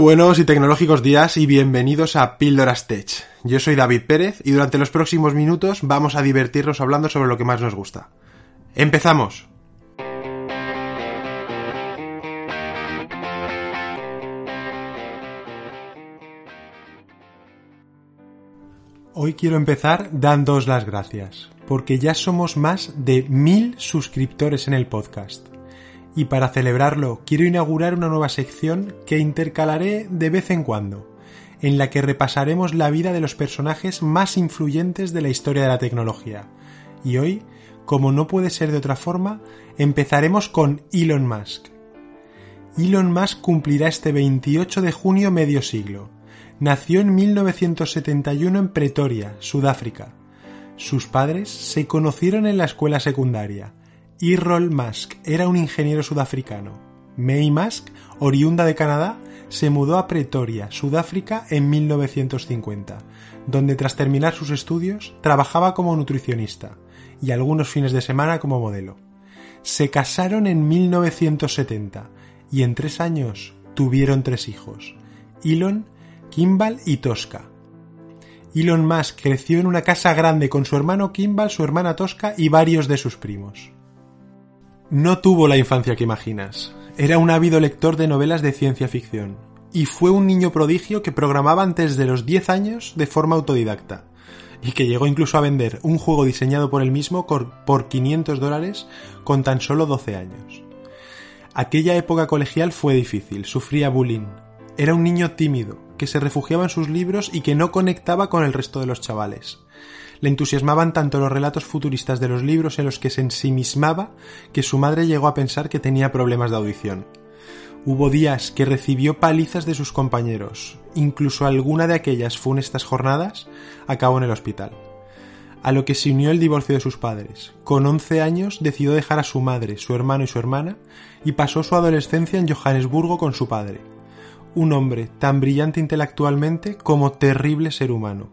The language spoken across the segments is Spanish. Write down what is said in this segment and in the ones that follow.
Buenos y tecnológicos días y bienvenidos a Píldoras Tech. Yo soy David Pérez y durante los próximos minutos vamos a divertirnos hablando sobre lo que más nos gusta. ¡Empezamos! Hoy quiero empezar dándoos las gracias, porque ya somos más de mil suscriptores en el podcast. Y para celebrarlo, quiero inaugurar una nueva sección que intercalaré de vez en cuando, en la que repasaremos la vida de los personajes más influyentes de la historia de la tecnología. Y hoy, como no puede ser de otra forma, empezaremos con Elon Musk. Elon Musk cumplirá este 28 de junio medio siglo Nació en 1971 en Pretoria, Sudáfrica. Sus padres se conocieron en la escuela secundaria. Errol Musk era un ingeniero sudafricano. May Musk, oriunda de Canadá, se mudó a Pretoria, Sudáfrica, en 1950, donde tras terminar sus estudios trabajaba como nutricionista y algunos fines de semana como modelo. Se casaron en 1970 y en tres años tuvieron tres hijos. Elon Kimball y Tosca. Elon Musk creció en una casa grande con su hermano Kimball, su hermana Tosca y varios de sus primos. No tuvo la infancia que imaginas. Era un ávido lector de novelas de ciencia ficción. Y fue un niño prodigio que programaba antes de los 10 años de forma autodidacta. Y que llegó incluso a vender un juego diseñado por él mismo por 500 dólares con tan solo 12 años. Aquella época colegial fue difícil, sufría bullying. Era un niño tímido, que se refugiaba en sus libros y que no conectaba con el resto de los chavales. Le entusiasmaban tanto los relatos futuristas de los libros en los que se ensimismaba que su madre llegó a pensar que tenía problemas de audición. Hubo días que recibió palizas de sus compañeros, incluso alguna de aquellas funestas jornadas acabó en el hospital. A lo que se unió el divorcio de sus padres. Con 11 años decidió dejar a su madre, su hermano y su hermana y pasó su adolescencia en Johannesburgo con su padre un hombre tan brillante intelectualmente como terrible ser humano.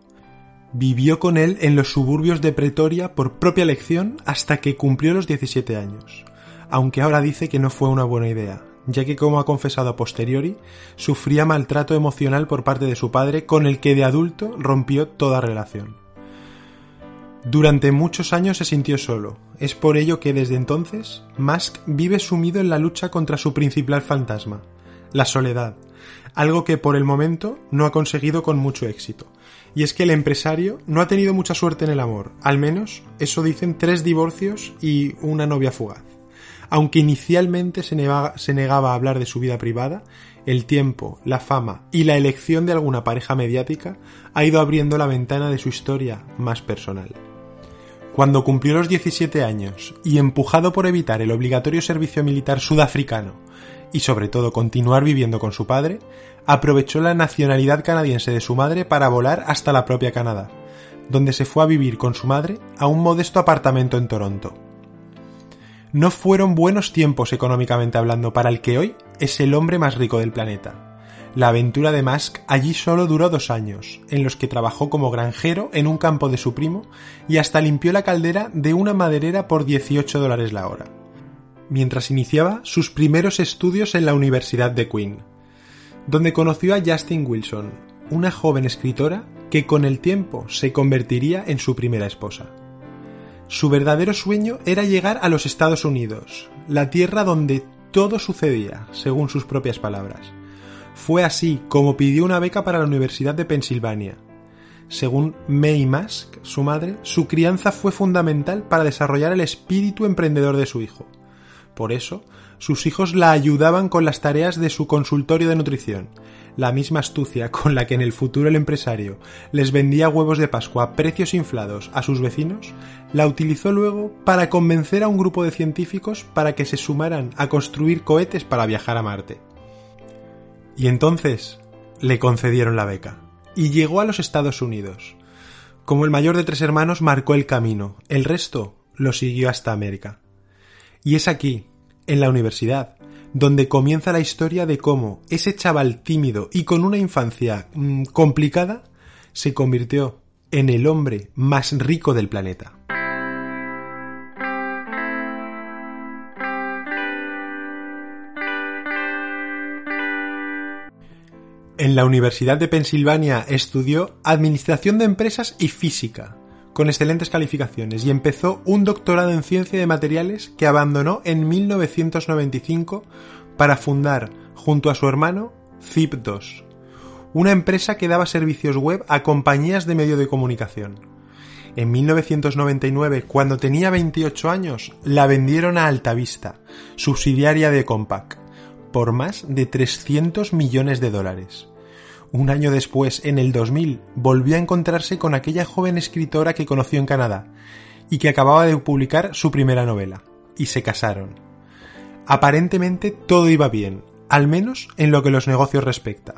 Vivió con él en los suburbios de Pretoria por propia elección hasta que cumplió los 17 años, aunque ahora dice que no fue una buena idea, ya que como ha confesado a posteriori, sufría maltrato emocional por parte de su padre con el que de adulto rompió toda relación. Durante muchos años se sintió solo, es por ello que desde entonces Musk vive sumido en la lucha contra su principal fantasma, la soledad, algo que por el momento no ha conseguido con mucho éxito. Y es que el empresario no ha tenido mucha suerte en el amor, al menos eso dicen tres divorcios y una novia fugaz. Aunque inicialmente se negaba, se negaba a hablar de su vida privada, el tiempo, la fama y la elección de alguna pareja mediática ha ido abriendo la ventana de su historia más personal. Cuando cumplió los 17 años y empujado por evitar el obligatorio servicio militar sudafricano y sobre todo continuar viviendo con su padre, aprovechó la nacionalidad canadiense de su madre para volar hasta la propia Canadá, donde se fue a vivir con su madre a un modesto apartamento en Toronto. No fueron buenos tiempos económicamente hablando para el que hoy es el hombre más rico del planeta. La aventura de Musk allí solo duró dos años, en los que trabajó como granjero en un campo de su primo y hasta limpió la caldera de una maderera por 18 dólares la hora mientras iniciaba sus primeros estudios en la Universidad de Queen, donde conoció a Justin Wilson, una joven escritora que con el tiempo se convertiría en su primera esposa. Su verdadero sueño era llegar a los Estados Unidos, la tierra donde todo sucedía, según sus propias palabras. Fue así como pidió una beca para la Universidad de Pensilvania. Según May Musk, su madre, su crianza fue fundamental para desarrollar el espíritu emprendedor de su hijo. Por eso, sus hijos la ayudaban con las tareas de su consultorio de nutrición. La misma astucia con la que en el futuro el empresario les vendía huevos de Pascua a precios inflados a sus vecinos, la utilizó luego para convencer a un grupo de científicos para que se sumaran a construir cohetes para viajar a Marte. Y entonces le concedieron la beca, y llegó a los Estados Unidos. Como el mayor de tres hermanos marcó el camino, el resto lo siguió hasta América. Y es aquí, en la universidad, donde comienza la historia de cómo ese chaval tímido y con una infancia mm, complicada se convirtió en el hombre más rico del planeta. En la Universidad de Pensilvania estudió Administración de Empresas y Física, con excelentes calificaciones, y empezó un doctorado en Ciencia de Materiales que abandonó en 1995 para fundar, junto a su hermano, Zip2, una empresa que daba servicios web a compañías de medio de comunicación. En 1999, cuando tenía 28 años, la vendieron a Altavista, subsidiaria de Compaq por más de 300 millones de dólares. Un año después, en el 2000, volvió a encontrarse con aquella joven escritora que conoció en Canadá y que acababa de publicar su primera novela, y se casaron. Aparentemente todo iba bien, al menos en lo que los negocios respecta,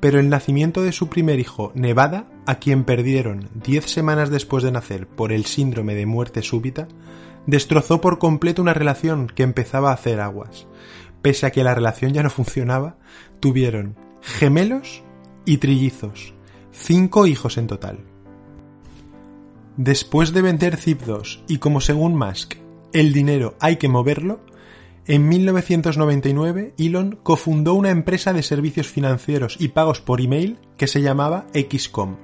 pero el nacimiento de su primer hijo, Nevada, a quien perdieron diez semanas después de nacer por el síndrome de muerte súbita, destrozó por completo una relación que empezaba a hacer aguas, pese a que la relación ya no funcionaba, tuvieron gemelos y trillizos, cinco hijos en total. Después de vender Zip2 y como según Musk, el dinero hay que moverlo, en 1999 Elon cofundó una empresa de servicios financieros y pagos por email que se llamaba XCOM.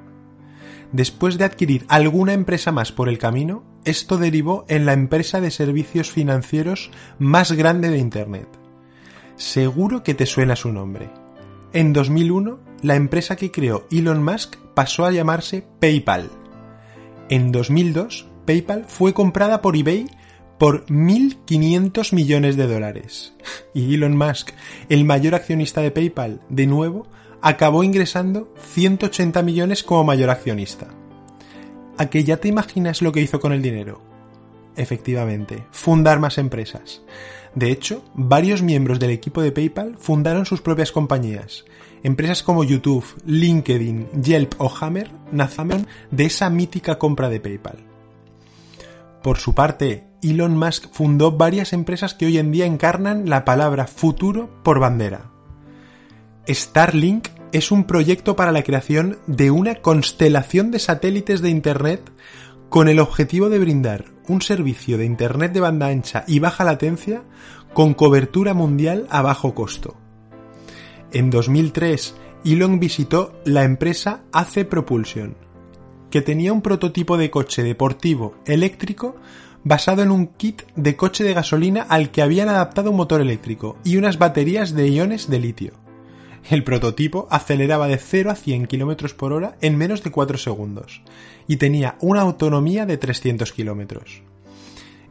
Después de adquirir alguna empresa más por el camino, esto derivó en la empresa de servicios financieros más grande de Internet. Seguro que te suena su nombre. En 2001, la empresa que creó Elon Musk pasó a llamarse PayPal. En 2002, PayPal fue comprada por eBay por 1.500 millones de dólares. Y Elon Musk, el mayor accionista de PayPal, de nuevo, acabó ingresando 180 millones como mayor accionista. ¿A que ya te imaginas lo que hizo con el dinero? Efectivamente, fundar más empresas. De hecho, varios miembros del equipo de PayPal fundaron sus propias compañías. Empresas como YouTube, LinkedIn, Yelp o Hammer nacieron de esa mítica compra de PayPal. Por su parte, Elon Musk fundó varias empresas que hoy en día encarnan la palabra futuro por bandera. Starlink es un proyecto para la creación de una constelación de satélites de Internet con el objetivo de brindar un servicio de Internet de banda ancha y baja latencia con cobertura mundial a bajo costo. En 2003, Elon visitó la empresa AC Propulsion, que tenía un prototipo de coche deportivo eléctrico basado en un kit de coche de gasolina al que habían adaptado un motor eléctrico y unas baterías de iones de litio. El prototipo aceleraba de 0 a 100 km por hora en menos de 4 segundos y tenía una autonomía de 300 km.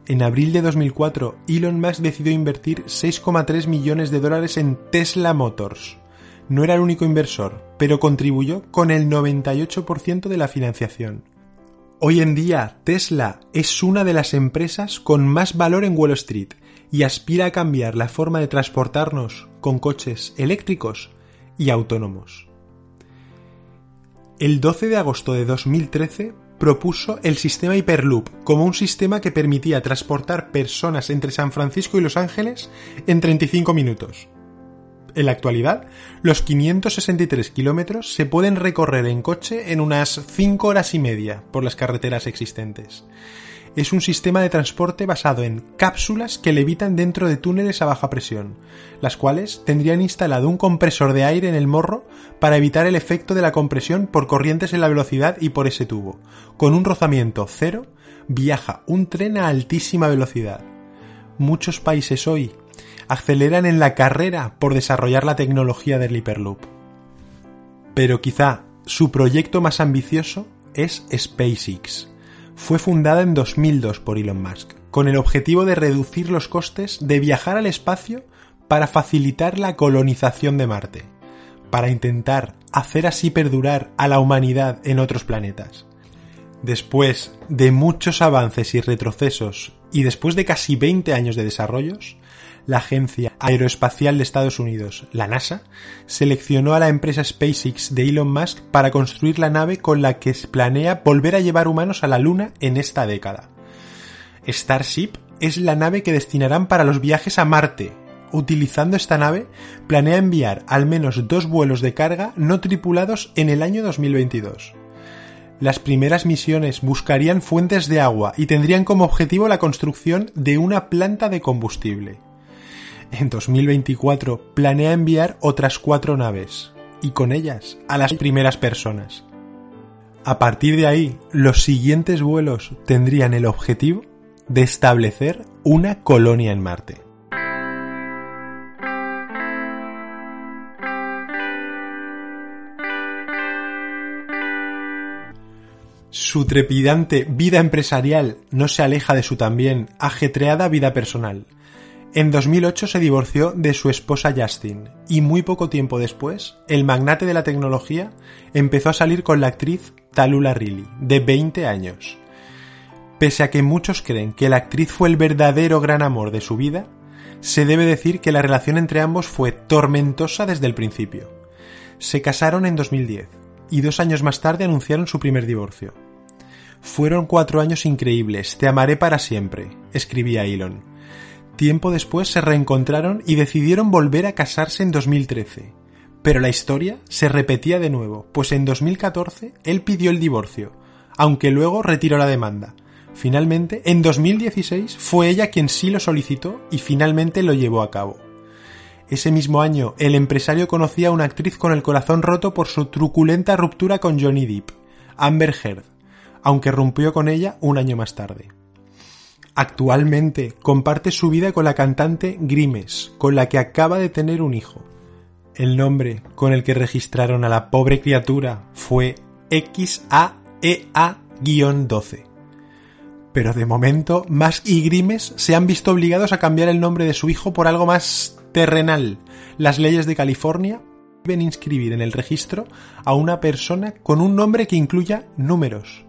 En abril de 2004, Elon Musk decidió invertir 6,3 millones de dólares en Tesla Motors. No era el único inversor, pero contribuyó con el 98% de la financiación. Hoy en día, Tesla es una de las empresas con más valor en Wall Street y aspira a cambiar la forma de transportarnos con coches eléctricos y autónomos. El 12 de agosto de 2013 propuso el sistema Hyperloop como un sistema que permitía transportar personas entre San Francisco y Los Ángeles en 35 minutos. En la actualidad, los 563 kilómetros se pueden recorrer en coche en unas 5 horas y media por las carreteras existentes es un sistema de transporte basado en cápsulas que levitan dentro de túneles a baja presión, las cuales tendrían instalado un compresor de aire en el morro para evitar el efecto de la compresión por corrientes en la velocidad y por ese tubo. Con un rozamiento cero, viaja un tren a altísima velocidad. Muchos países hoy aceleran en la carrera por desarrollar la tecnología del Hyperloop. Pero quizá su proyecto más ambicioso es SpaceX fue fundada en 2002 por Elon Musk, con el objetivo de reducir los costes de viajar al espacio para facilitar la colonización de Marte, para intentar hacer así perdurar a la humanidad en otros planetas. Después de muchos avances y retrocesos y después de casi 20 años de desarrollos, la Agencia Aeroespacial de Estados Unidos, la NASA, seleccionó a la empresa SpaceX de Elon Musk para construir la nave con la que planea volver a llevar humanos a la Luna en esta década. Starship es la nave que destinarán para los viajes a Marte. Utilizando esta nave, planea enviar al menos dos vuelos de carga no tripulados en el año 2022 las primeras misiones buscarían fuentes de agua y tendrían como objetivo la construcción de una planta de combustible en 2024 planea enviar otras cuatro naves, y con ellas a las primeras personas. A partir de ahí, los siguientes vuelos tendrían el objetivo de establecer una colonia en Marte. Su trepidante vida empresarial no se aleja de su también ajetreada vida personal. En 2008 se divorció de su esposa Justin y muy poco tiempo después, el magnate de la tecnología empezó a salir con la actriz Talula Riley, de 20 años. Pese a que muchos creen que la actriz fue el verdadero gran amor de su vida, se debe decir que la relación entre ambos fue tormentosa desde el principio. Se casaron en 2010 y dos años más tarde anunciaron su primer divorcio. Fueron cuatro años increíbles, te amaré para siempre, escribía Elon. Tiempo después se reencontraron y decidieron volver a casarse en 2013. Pero la historia se repetía de nuevo, pues en 2014 él pidió el divorcio, aunque luego retiró la demanda. Finalmente, en 2016 fue ella quien sí lo solicitó y finalmente lo llevó a cabo. Ese mismo año, el empresario conocía a una actriz con el corazón roto por su truculenta ruptura con Johnny Depp, Amber Heard, aunque rompió con ella un año más tarde. Actualmente comparte su vida con la cantante Grimes, con la que acaba de tener un hijo. El nombre con el que registraron a la pobre criatura fue XAEA-12. Pero de momento, Musk y Grimes se han visto obligados a cambiar el nombre de su hijo por algo más terrenal. Las leyes de California deben inscribir en el registro a una persona con un nombre que incluya números.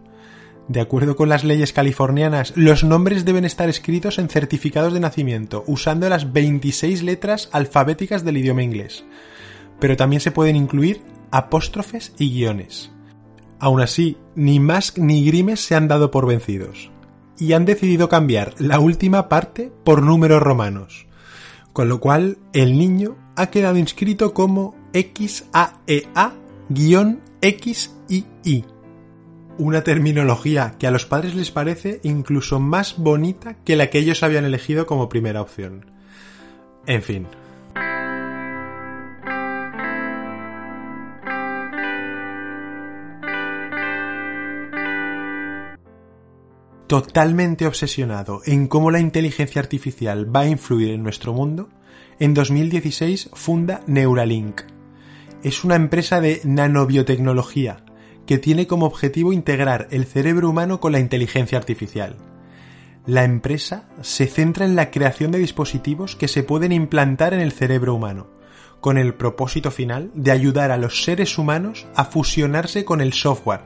De acuerdo con las leyes californianas, los nombres deben estar escritos en certificados de nacimiento, usando las 26 letras alfabéticas del idioma inglés. Pero también se pueden incluir apóstrofes y guiones. Aún así, ni Musk ni Grimes se han dado por vencidos. Y han decidido cambiar la última parte por números romanos con lo cual el niño ha quedado inscrito como XAEA-XII. Una terminología que a los padres les parece incluso más bonita que la que ellos habían elegido como primera opción. En fin, totalmente obsesionado en cómo la inteligencia artificial va a influir en nuestro mundo, en 2016 funda Neuralink. Es una empresa de nanobiotecnología que tiene como objetivo integrar el cerebro humano con la inteligencia artificial. La empresa se centra en la creación de dispositivos que se pueden implantar en el cerebro humano, con el propósito final de ayudar a los seres humanos a fusionarse con el software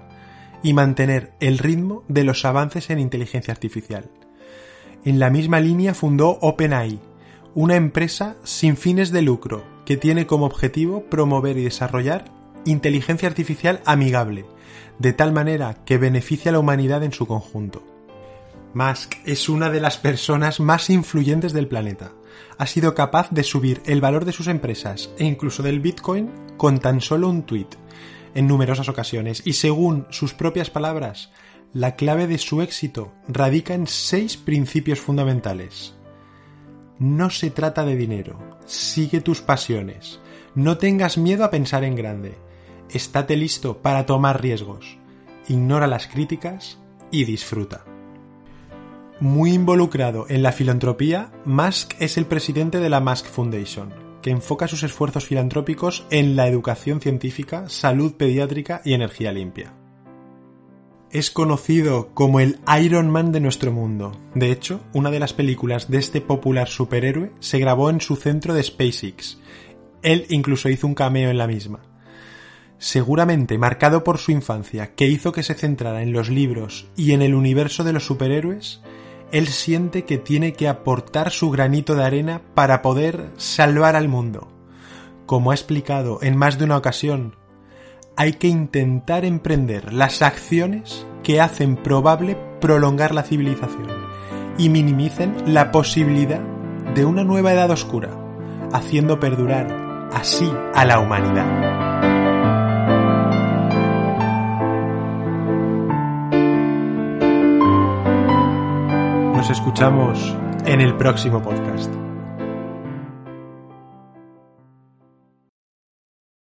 y mantener el ritmo de los avances en inteligencia artificial. En la misma línea fundó OpenAI, una empresa sin fines de lucro que tiene como objetivo promover y desarrollar inteligencia artificial amigable, de tal manera que beneficie a la humanidad en su conjunto. Musk es una de las personas más influyentes del planeta. Ha sido capaz de subir el valor de sus empresas e incluso del Bitcoin con tan solo un tuit en numerosas ocasiones y según sus propias palabras, la clave de su éxito radica en seis principios fundamentales. No se trata de dinero, sigue tus pasiones, no tengas miedo a pensar en grande, estate listo para tomar riesgos, ignora las críticas y disfruta. Muy involucrado en la filantropía, Musk es el presidente de la Musk Foundation, que enfoca sus esfuerzos filantrópicos en la educación científica, salud pediátrica y energía limpia. Es conocido como el Iron Man de nuestro mundo. De hecho, una de las películas de este popular superhéroe se grabó en su centro de SpaceX. Él incluso hizo un cameo en la misma. Seguramente marcado por su infancia, que hizo que se centrara en los libros y en el universo de los superhéroes, él siente que tiene que aportar su granito de arena para poder salvar al mundo. Como ha explicado en más de una ocasión, hay que intentar emprender las acciones que hacen probable prolongar la civilización y minimicen la posibilidad de una nueva edad oscura, haciendo perdurar así a la humanidad. Nos escuchamos en el próximo podcast.